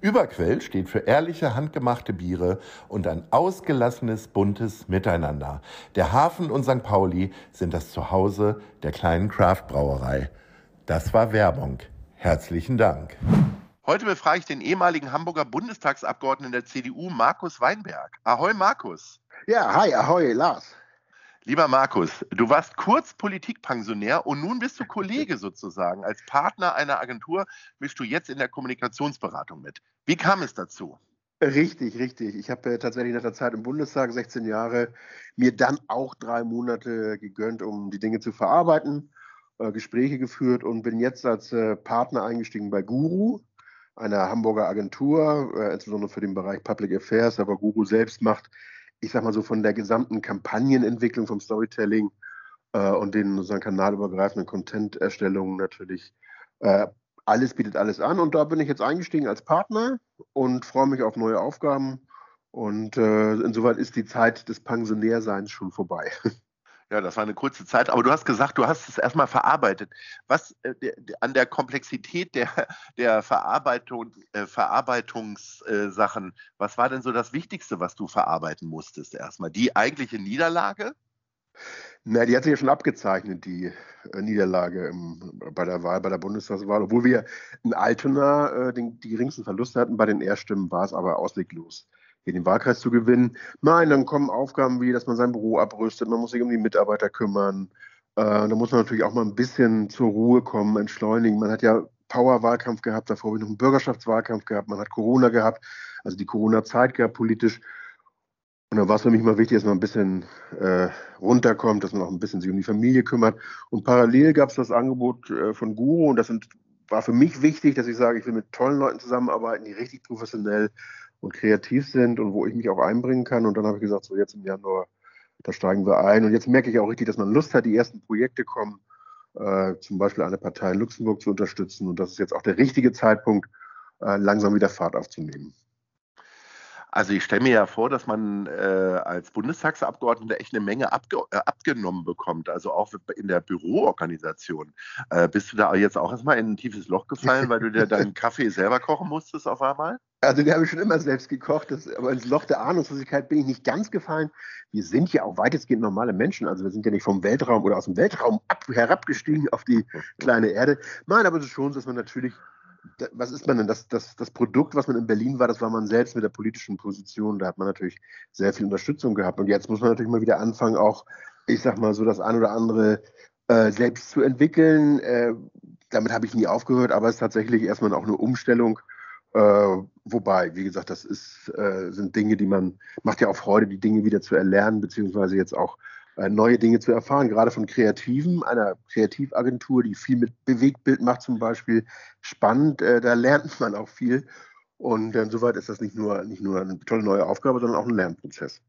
Überquell steht für ehrliche, handgemachte Biere und ein ausgelassenes, buntes Miteinander. Der Hafen und St. Pauli sind das Zuhause der kleinen Craft-Brauerei. Das war Werbung. Herzlichen Dank. Heute befrage ich den ehemaligen Hamburger Bundestagsabgeordneten der CDU, Markus Weinberg. Ahoi, Markus. Ja, hi, ahoi, Lars. Lieber Markus, du warst kurz Politikpensionär und nun bist du Kollege sozusagen. Als Partner einer Agentur mischst du jetzt in der Kommunikationsberatung mit. Wie kam es dazu? Richtig, richtig. Ich habe äh, tatsächlich nach der Zeit im Bundestag, 16 Jahre, mir dann auch drei Monate gegönnt, um die Dinge zu verarbeiten, äh, Gespräche geführt und bin jetzt als äh, Partner eingestiegen bei Guru, einer Hamburger Agentur, insbesondere für den Bereich Public Affairs, aber Guru selbst macht ich sag mal so, von der gesamten Kampagnenentwicklung, vom Storytelling äh, und den sozusagen kanalübergreifenden Content-Erstellungen natürlich äh, alles bietet alles an. Und da bin ich jetzt eingestiegen als Partner und freue mich auf neue Aufgaben. Und äh, insoweit ist die Zeit des Pensionärseins schon vorbei. Ja, das war eine kurze Zeit, aber du hast gesagt, du hast es erstmal verarbeitet. Was äh, der, an der Komplexität der, der Verarbeitung, äh, Verarbeitungssachen, äh, was war denn so das Wichtigste, was du verarbeiten musstest erstmal? Die eigentliche Niederlage? Na, die hat sich ja schon abgezeichnet, die äh, Niederlage im, bei der Wahl, bei der Bundestagswahl. Obwohl wir in Altona äh, den, die geringsten Verluste hatten, bei den Erststimmen war es aber ausweglos hier den Wahlkreis zu gewinnen. Nein, dann kommen Aufgaben wie, dass man sein Büro abrüstet, man muss sich um die Mitarbeiter kümmern. Äh, da muss man natürlich auch mal ein bisschen zur Ruhe kommen, entschleunigen. Man hat ja Power-Wahlkampf gehabt, davor habe ich noch einen Bürgerschaftswahlkampf gehabt, man hat Corona gehabt, also die Corona-Zeit gehabt politisch. Und dann war es für mich mal wichtig, dass man ein bisschen äh, runterkommt, dass man auch ein bisschen sich um die Familie kümmert. Und parallel gab es das Angebot äh, von Guru und das sind, war für mich wichtig, dass ich sage, ich will mit tollen Leuten zusammenarbeiten, die richtig professionell und kreativ sind und wo ich mich auch einbringen kann. Und dann habe ich gesagt, so jetzt im Januar, da steigen wir ein. Und jetzt merke ich auch richtig, dass man Lust hat, die ersten Projekte kommen, äh, zum Beispiel eine Partei in Luxemburg zu unterstützen. Und das ist jetzt auch der richtige Zeitpunkt, äh, langsam wieder Fahrt aufzunehmen. Also ich stelle mir ja vor, dass man äh, als Bundestagsabgeordneter echt eine Menge abge äh, abgenommen bekommt, also auch in der Büroorganisation. Äh, bist du da jetzt auch erstmal in ein tiefes Loch gefallen, weil du dir deinen Kaffee selber kochen musstest auf einmal? Also den habe ich schon immer selbst gekocht, das, aber ins Loch der Ahnungslosigkeit bin ich nicht ganz gefallen. Wir sind ja auch weitestgehend normale Menschen, also wir sind ja nicht vom Weltraum oder aus dem Weltraum ab, herabgestiegen auf die kleine Erde. Nein, aber es ist schon so, dass man natürlich was ist man denn? Das, das, das Produkt, was man in Berlin war, das war man selbst mit der politischen Position. Da hat man natürlich sehr viel Unterstützung gehabt. Und jetzt muss man natürlich mal wieder anfangen, auch, ich sag mal, so das ein oder andere äh, selbst zu entwickeln. Äh, damit habe ich nie aufgehört, aber es ist tatsächlich erstmal auch eine Umstellung. Äh, wobei, wie gesagt, das ist, äh, sind Dinge, die man, macht ja auch Freude, die Dinge wieder zu erlernen, beziehungsweise jetzt auch neue Dinge zu erfahren, gerade von Kreativen, einer Kreativagentur, die viel mit Bewegtbild macht zum Beispiel. Spannend, äh, da lernt man auch viel. Und insoweit ist das nicht nur, nicht nur eine tolle neue Aufgabe, sondern auch ein Lernprozess.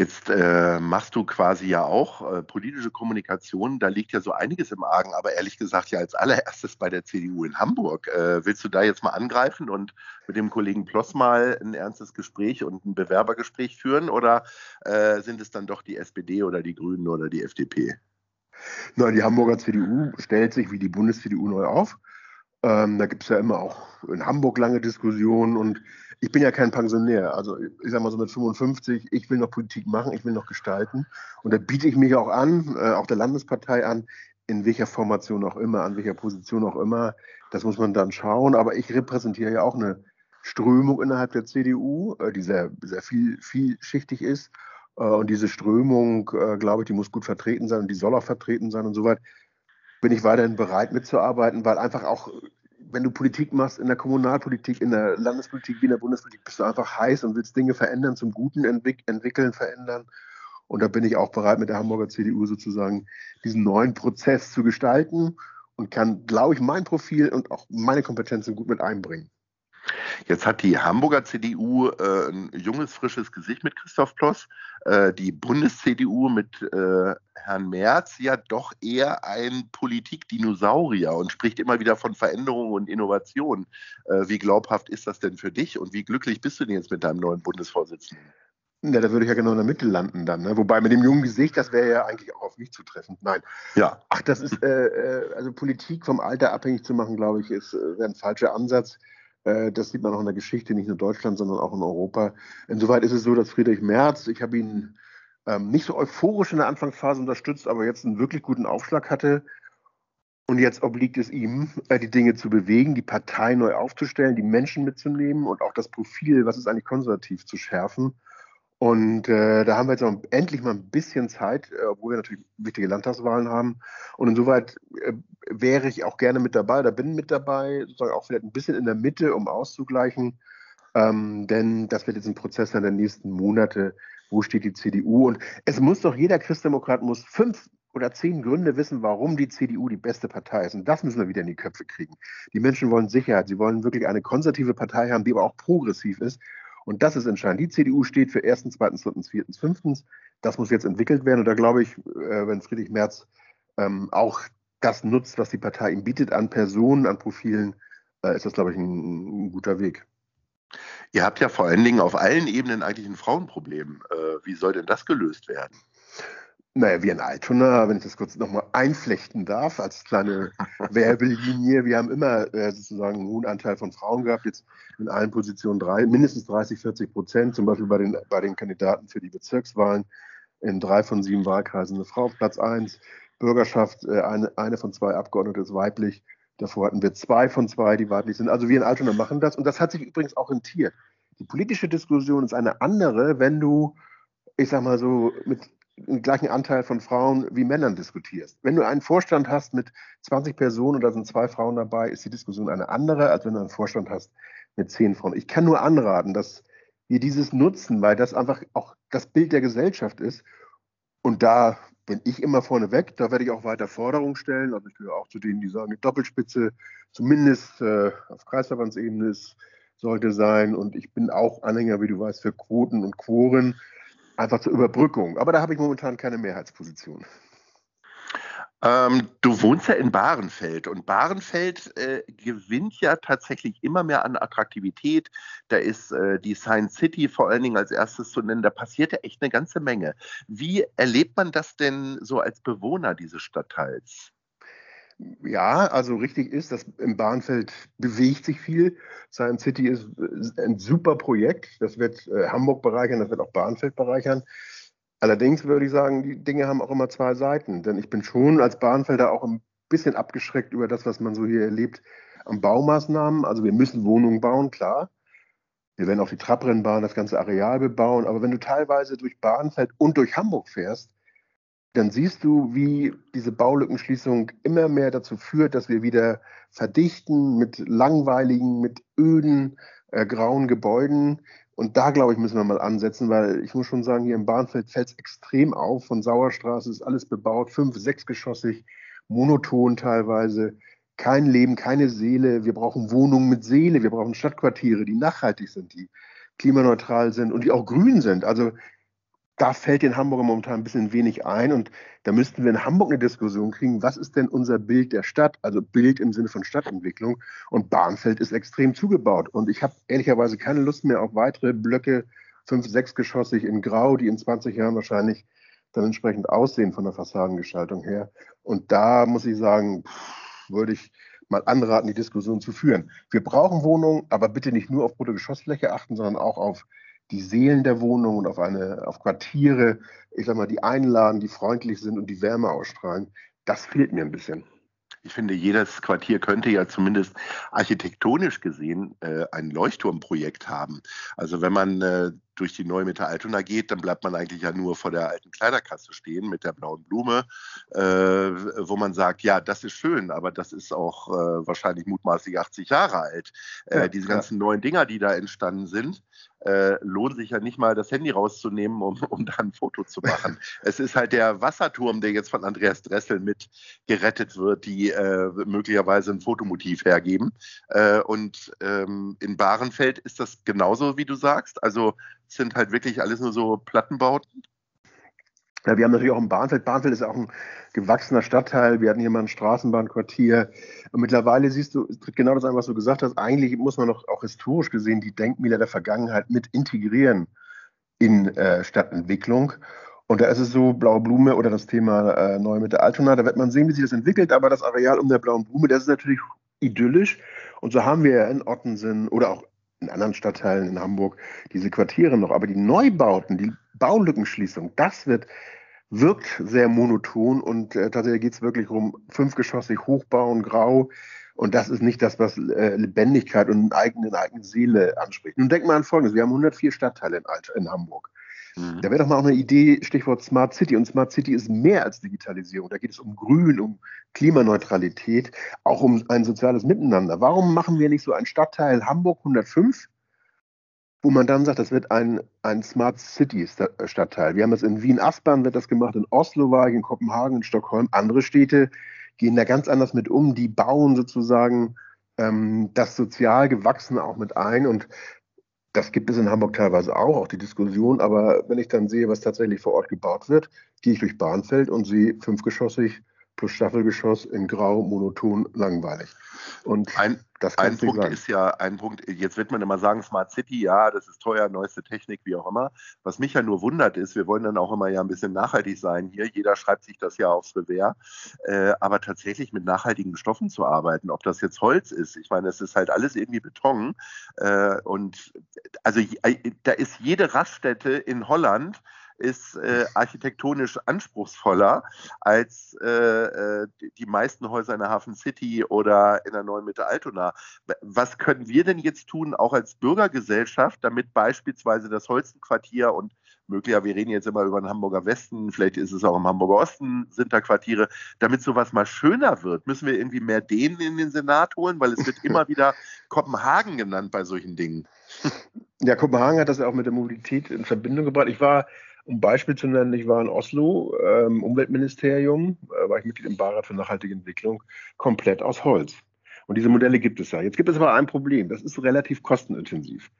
Jetzt äh, machst du quasi ja auch äh, politische Kommunikation, da liegt ja so einiges im Argen, aber ehrlich gesagt ja als allererstes bei der CDU in Hamburg. Äh, willst du da jetzt mal angreifen und mit dem Kollegen Ploss mal ein ernstes Gespräch und ein Bewerbergespräch führen oder äh, sind es dann doch die SPD oder die Grünen oder die FDP? Nein, die Hamburger CDU stellt sich wie die Bundes-CDU neu auf. Ähm, da gibt es ja immer auch in Hamburg lange Diskussionen und ich bin ja kein Pensionär. Also ich sage mal so mit 55, ich will noch Politik machen, ich will noch gestalten. Und da biete ich mich auch an, äh, auch der Landespartei an, in welcher Formation auch immer, an welcher Position auch immer. Das muss man dann schauen. Aber ich repräsentiere ja auch eine Strömung innerhalb der CDU, äh, die sehr, sehr viel, vielschichtig ist. Äh, und diese Strömung, äh, glaube ich, die muss gut vertreten sein und die soll auch vertreten sein. Und soweit bin ich weiterhin bereit mitzuarbeiten, weil einfach auch wenn du Politik machst, in der Kommunalpolitik, in der Landespolitik wie in der Bundespolitik, bist du einfach heiß und willst Dinge verändern, zum Guten entwick entwickeln, verändern. Und da bin ich auch bereit, mit der Hamburger CDU sozusagen diesen neuen Prozess zu gestalten und kann, glaube ich, mein Profil und auch meine Kompetenzen gut mit einbringen. Jetzt hat die Hamburger CDU äh, ein junges, frisches Gesicht mit Christoph Ploss. Äh, die Bundes-CDU mit äh, Herrn Merz ja doch eher ein Politikdinosaurier und spricht immer wieder von Veränderungen und Innovation. Äh, wie glaubhaft ist das denn für dich und wie glücklich bist du denn jetzt mit deinem neuen Bundesvorsitzenden? Ja, da würde ich ja genau in der Mitte landen dann. Ne? Wobei mit dem jungen Gesicht, das wäre ja eigentlich auch auf mich zutreffend. Nein. Ja. Ach, das ist, äh, äh also Politik vom Alter abhängig zu machen, glaube ich, ist äh, ein falscher Ansatz. Äh, das sieht man auch in der Geschichte, nicht nur Deutschland, sondern auch in Europa. Insoweit ist es so, dass Friedrich Merz, ich habe ihn ähm, nicht so euphorisch in der Anfangsphase unterstützt, aber jetzt einen wirklich guten Aufschlag hatte. Und jetzt obliegt es ihm, äh, die Dinge zu bewegen, die Partei neu aufzustellen, die Menschen mitzunehmen und auch das Profil, was ist eigentlich konservativ, zu schärfen. Und äh, da haben wir jetzt auch endlich mal ein bisschen Zeit, äh, obwohl wir natürlich wichtige Landtagswahlen haben. Und insoweit äh, wäre ich auch gerne mit dabei oder bin mit dabei, sozusagen auch vielleicht ein bisschen in der Mitte, um auszugleichen. Ähm, denn das wird jetzt ein Prozess in den nächsten Monate. Wo steht die CDU? Und es muss doch jeder Christdemokrat muss fünf oder zehn Gründe wissen, warum die CDU die beste Partei ist. Und das müssen wir wieder in die Köpfe kriegen. Die Menschen wollen Sicherheit. Sie wollen wirklich eine konservative Partei haben, die aber auch progressiv ist. Und das ist entscheidend. Die CDU steht für erstens, zweitens, drittens, viertens, fünftens. Das muss jetzt entwickelt werden. Und da glaube ich, äh, wenn Friedrich Merz ähm, auch das nutzt, was die Partei ihm bietet an Personen, an Profilen, äh, ist das, glaube ich, ein, ein, guter Weg. Ihr habt ja vor allen Dingen auf allen Ebenen eigentlich ein Frauenproblem. Äh, wie soll denn das gelöst werden? Naja, wie in Altona, wenn ich das kurz nochmal einflechten darf, als kleine Werbelinie. Wir haben immer äh, sozusagen einen hohen Anteil von Frauen gehabt, jetzt in allen Positionen drei, mindestens 30, 40 Prozent, zum Beispiel bei den, bei den Kandidaten für die Bezirkswahlen. In drei von sieben Wahlkreisen eine Frau auf Platz eins. Bürgerschaft, äh, eine, eine von zwei Abgeordnete ist weiblich. Davor hatten wir zwei von zwei, die weiblich sind. Also wir in Altona machen das und das hat sich übrigens auch rentiert. Die politische Diskussion ist eine andere, wenn du, ich sag mal so, mit den gleichen Anteil von Frauen wie Männern diskutierst. Wenn du einen Vorstand hast mit 20 Personen und da sind zwei Frauen dabei, ist die Diskussion eine andere, als wenn du einen Vorstand hast mit zehn Frauen. Ich kann nur anraten, dass wir dieses nutzen, weil das einfach auch das Bild der Gesellschaft ist. Und da bin ich immer vorne weg. Da werde ich auch weiter Forderungen stellen. Also ich gehöre auch zu denen, die sagen, die Doppelspitze zumindest äh, auf Kreisverbandsebene sollte sein. Und ich bin auch Anhänger, wie du weißt, für Quoten und Quoren einfach zur Überbrückung. Aber da habe ich momentan keine Mehrheitsposition. Ähm, du wohnst ja in Bahrenfeld und Bahrenfeld äh, gewinnt ja tatsächlich immer mehr an Attraktivität. Da ist äh, die Science City vor allen Dingen als erstes zu nennen. Da passiert ja echt eine ganze Menge. Wie erlebt man das denn so als Bewohner dieses Stadtteils? Ja, also richtig ist, dass im Bahnfeld bewegt sich viel. Science City ist ein super Projekt. Das wird äh, Hamburg bereichern, das wird auch Bahnfeld bereichern. Allerdings würde ich sagen, die Dinge haben auch immer zwei Seiten. Denn ich bin schon als Bahnfelder auch ein bisschen abgeschreckt über das, was man so hier erlebt an Baumaßnahmen. Also wir müssen Wohnungen bauen, klar. Wir werden auch die Trabrennbahn, das ganze Areal bebauen. Aber wenn du teilweise durch Bahnfeld und durch Hamburg fährst, dann siehst du, wie diese Baulückenschließung immer mehr dazu führt, dass wir wieder verdichten mit langweiligen, mit öden, äh, grauen Gebäuden. Und da, glaube ich, müssen wir mal ansetzen, weil ich muss schon sagen, hier im Bahnfeld fällt es extrem auf. Von Sauerstraße ist alles bebaut, fünf-, sechsgeschossig, monoton teilweise. Kein Leben, keine Seele. Wir brauchen Wohnungen mit Seele. Wir brauchen Stadtquartiere, die nachhaltig sind, die klimaneutral sind und die auch grün sind. Also da fällt den Hamburger momentan ein bisschen wenig ein und da müssten wir in Hamburg eine Diskussion kriegen, was ist denn unser Bild der Stadt, also Bild im Sinne von Stadtentwicklung und Bahnfeld ist extrem zugebaut und ich habe ehrlicherweise keine Lust mehr auf weitere Blöcke, fünf, sechsgeschossig in Grau, die in 20 Jahren wahrscheinlich dann entsprechend aussehen von der Fassadengestaltung her und da muss ich sagen, würde ich mal anraten, die Diskussion zu führen. Wir brauchen Wohnungen, aber bitte nicht nur auf Bruttogeschossfläche achten, sondern auch auf die Seelen der Wohnung und auf eine, auf Quartiere, ich sag mal, die einladen, die freundlich sind und die Wärme ausstrahlen. Das fehlt mir ein bisschen. Ich finde, jedes Quartier könnte ja zumindest architektonisch gesehen äh, ein Leuchtturmprojekt haben. Also wenn man äh, durch die neue Mitte Altona geht, dann bleibt man eigentlich ja nur vor der alten Kleiderkasse stehen mit der blauen Blume, äh, wo man sagt, ja, das ist schön, aber das ist auch äh, wahrscheinlich mutmaßlich 80 Jahre alt. Äh, ja, diese ganzen ja. neuen Dinger, die da entstanden sind, äh, lohnt sich ja nicht mal, das Handy rauszunehmen, um, um da ein Foto zu machen. es ist halt der Wasserturm, der jetzt von Andreas Dressel mit gerettet wird, die äh, möglicherweise ein Fotomotiv hergeben. Äh, und ähm, in Bahrenfeld ist das genauso, wie du sagst. Also sind halt wirklich alles nur so Plattenbauten. Ja, wir haben natürlich auch ein Bahnfeld. Bahnfeld ist auch ein gewachsener Stadtteil. Wir hatten hier mal ein Straßenbahnquartier. Und mittlerweile siehst du, tritt genau das ein, was du gesagt hast. Eigentlich muss man noch auch historisch gesehen die Denkmäler der Vergangenheit mit integrieren in äh, Stadtentwicklung. Und da ist es so, Blaue Blume oder das Thema äh, Neue Mitte Altona, da wird man sehen, wie sich das entwickelt. Aber das Areal um der Blauen Blume, das ist natürlich idyllisch. Und so haben wir ja in Ottensen oder auch in anderen Stadtteilen in Hamburg diese Quartiere noch. Aber die Neubauten, die Baulückenschließung, das wird wirkt sehr monoton und äh, tatsächlich geht es wirklich um fünfgeschossig Hochbauen, grau. Und das ist nicht das, was äh, Lebendigkeit und eigene, eigene Seele anspricht. Nun denk mal an Folgendes. Wir haben 104 Stadtteile in, in Hamburg. Mhm. Da wäre doch mal auch eine Idee, Stichwort Smart City. Und Smart City ist mehr als Digitalisierung. Da geht es um Grün, um Klimaneutralität, auch um ein soziales Miteinander. Warum machen wir nicht so einen Stadtteil Hamburg 105? wo man dann sagt, das wird ein, ein Smart City Stadtteil. Wir haben das in Wien-Aspern wird das gemacht, in Oslo war ich, in Kopenhagen, in Stockholm. Andere Städte gehen da ganz anders mit um. Die bauen sozusagen ähm, das sozial Gewachsene auch mit ein. Und das gibt es in Hamburg teilweise auch, auch die Diskussion. Aber wenn ich dann sehe, was tatsächlich vor Ort gebaut wird, gehe ich durch Bahnfeld und sehe fünfgeschossig plus Staffelgeschoss in Grau, monoton, langweilig. Und ein, das ein Punkt ist ja, ein Punkt, jetzt wird man immer sagen, Smart City, ja, das ist teuer, neueste Technik, wie auch immer. Was mich ja nur wundert ist, wir wollen dann auch immer ja ein bisschen nachhaltig sein hier. Jeder schreibt sich das ja aufs Revers. Äh, aber tatsächlich mit nachhaltigen Stoffen zu arbeiten, ob das jetzt Holz ist, ich meine, es ist halt alles irgendwie Beton. Äh, und also äh, da ist jede Raststätte in Holland, ist äh, architektonisch anspruchsvoller als äh, äh die meisten Häuser in der Hafen City oder in der neuen Mitte Altona. Was können wir denn jetzt tun, auch als Bürgergesellschaft, damit beispielsweise das Holstenquartier und möglicherweise, wir reden jetzt immer über den Hamburger Westen, vielleicht ist es auch im Hamburger Osten, sind da Quartiere, damit sowas mal schöner wird, müssen wir irgendwie mehr denen in den Senat holen, weil es wird immer wieder Kopenhagen genannt bei solchen Dingen. Ja, Kopenhagen hat das ja auch mit der Mobilität in Verbindung gebracht. Ich war um Beispiel zu nennen, ich war in Oslo, ähm, Umweltministerium, äh, war ich Mitglied im Beirat für nachhaltige Entwicklung, komplett aus Holz. Und diese Modelle gibt es ja. Jetzt gibt es aber ein Problem, das ist relativ kostenintensiv.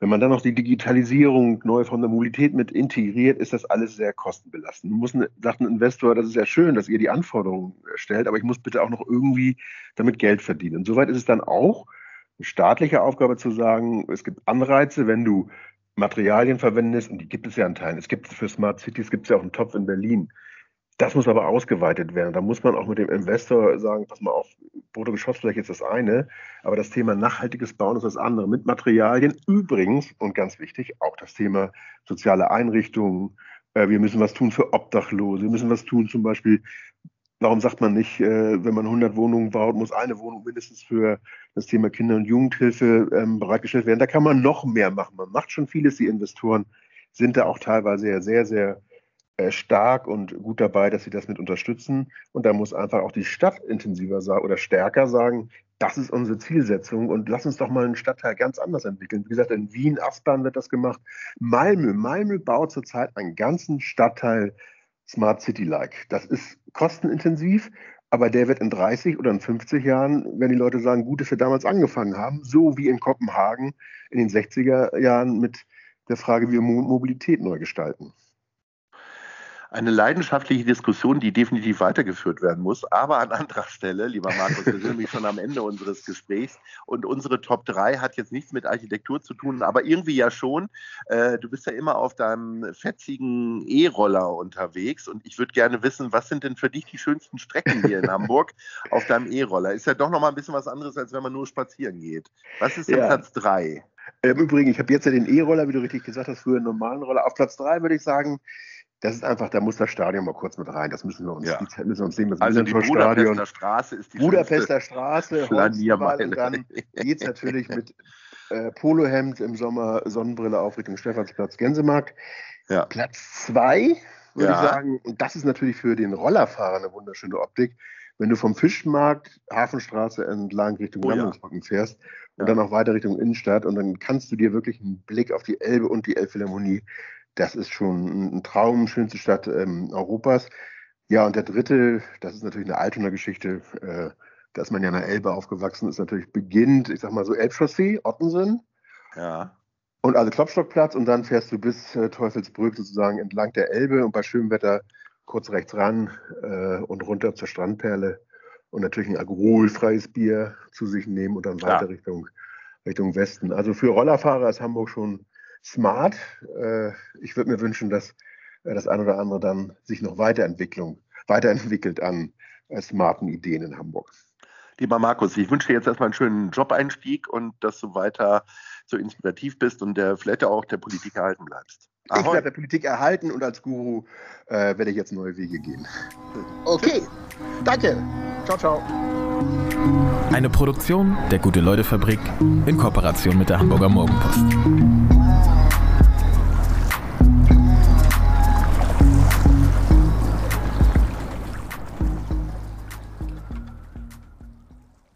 Wenn man dann noch die Digitalisierung neu von der Mobilität mit integriert, ist das alles sehr kostenbelastend. Man muss, sagt ein Investor, das ist ja schön, dass ihr die Anforderungen stellt, aber ich muss bitte auch noch irgendwie damit Geld verdienen. Insoweit ist es dann auch eine staatliche Aufgabe zu sagen, es gibt Anreize, wenn du Materialien verwendest, und die gibt es ja an Teilen. Es gibt für Smart Cities gibt es ja auch einen Topf in Berlin. Das muss aber ausgeweitet werden. Da muss man auch mit dem Investor sagen, pass mal auf, Bruttogeschossfläche ist das eine, aber das Thema nachhaltiges Bauen ist das andere. Mit Materialien übrigens, und ganz wichtig, auch das Thema soziale Einrichtungen. Äh, wir müssen was tun für Obdachlose. Wir müssen was tun zum Beispiel Warum sagt man nicht, äh, wenn man 100 Wohnungen baut, muss eine Wohnung mindestens für das Thema Kinder- und Jugendhilfe ähm, bereitgestellt werden? Da kann man noch mehr machen. Man macht schon vieles. Die Investoren sind da auch teilweise sehr, sehr äh, stark und gut dabei, dass sie das mit unterstützen. Und da muss einfach auch die Stadt intensiver oder stärker sagen, das ist unsere Zielsetzung und lass uns doch mal einen Stadtteil ganz anders entwickeln. Wie gesagt, in Wien, Aspern wird das gemacht. Malmö, Malmö baut zurzeit einen ganzen Stadtteil Smart City-like. Das ist kostenintensiv, aber der wird in 30 oder in 50 Jahren, wenn die Leute sagen, gut, dass wir damals angefangen haben, so wie in Kopenhagen in den 60er Jahren mit der Frage, wie wir Mobilität neu gestalten eine leidenschaftliche Diskussion, die definitiv weitergeführt werden muss. Aber an anderer Stelle, lieber Markus, wir sind nämlich schon am Ende unseres Gesprächs und unsere Top 3 hat jetzt nichts mit Architektur zu tun, aber irgendwie ja schon. Äh, du bist ja immer auf deinem fetzigen E-Roller unterwegs und ich würde gerne wissen, was sind denn für dich die schönsten Strecken hier in Hamburg auf deinem E-Roller? Ist ja doch nochmal ein bisschen was anderes, als wenn man nur spazieren geht. Was ist denn ja. Platz 3? Im Übrigen, ich habe jetzt ja den E-Roller, wie du richtig gesagt hast, früher einen normalen Roller. Auf Platz 3 würde ich sagen, das ist einfach, da muss das Stadion mal kurz mit rein. Das müssen wir uns, Ja. die müssen wir uns nehmen. Das Also die. Budapester Straße ist die Budapester Straße, und dann geht's natürlich mit äh, Polohemd im Sommer, Sonnenbrille auf Richtung Stephansplatz, Gänsemarkt. Ja. Platz zwei, würde Ja. ich sagen, und das ist natürlich für den Rollerfahrer eine wunderschöne Optik. Wenn du vom Fischmarkt, Hafenstraße entlang Richtung Oh. Landungsbrücken fährst und dann auch weiter Richtung Innenstadt und dann kannst du dir wirklich einen Blick auf die Elbe und die Elbphilharmonie, das ist schon ein Traum, schönste Stadt ähm, Europas. Ja, und der dritte, das ist natürlich eine Altoner Geschichte, äh, da ist man ja an der Elbe aufgewachsen, ist natürlich beginnt, ich sag mal so Elbchaussee, Ottensen Ja. und also Klopstockplatz und dann fährst du bis äh, Teufelsbrück sozusagen entlang der Elbe und bei schönem Wetter kurz rechts ran äh, und runter zur Strandperle und natürlich ein alkoholfreies Bier zu sich nehmen und dann weiter Richtung, Richtung Westen. Also für Rollerfahrer ist Hamburg schon smart. Äh, ich würde mir wünschen, dass äh, das ein oder andere dann sich noch Weiterentwicklung, weiterentwickelt an äh, smarten Ideen in Hamburg. Lieber Markus, ich wünsche dir jetzt erstmal einen schönen Job-Einstieg und dass du weiter so inspirativ bist und der, vielleicht auch der Politik erhalten bleibst. Ich Ahoi. werde der Politik erhalten und als Guru äh, werde ich jetzt neue Wege gehen. Okay, danke. Ciao, ciao. Eine Produktion der Gute-Leute-Fabrik in Kooperation mit der Hamburger Morgenpost.